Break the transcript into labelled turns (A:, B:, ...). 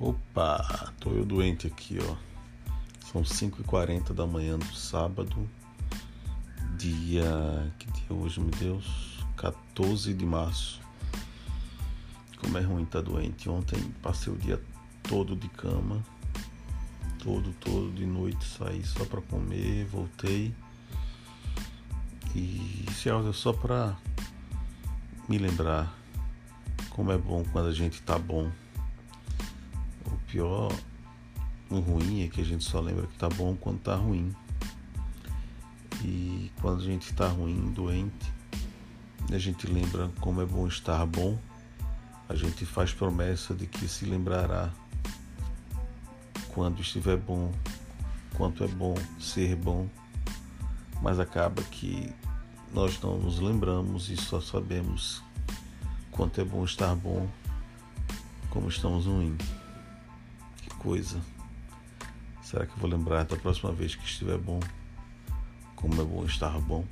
A: Opa, tô eu doente aqui, ó. São 5h40 da manhã do sábado, dia. Que dia hoje, meu Deus? 14 de março. Como é ruim tá doente. Ontem passei o dia todo de cama, todo, todo, de noite saí só para comer, voltei. E áudio é só para me lembrar como é bom quando a gente tá bom pior, o ruim é que a gente só lembra que tá bom quando tá ruim. E quando a gente está ruim, doente, a gente lembra como é bom estar bom. A gente faz promessa de que se lembrará quando estiver bom, quanto é bom ser bom, mas acaba que nós não nos lembramos e só sabemos quanto é bom estar bom, como estamos ruim coisa. Será que eu vou lembrar da próxima vez que estiver bom? Como é bom estar bom?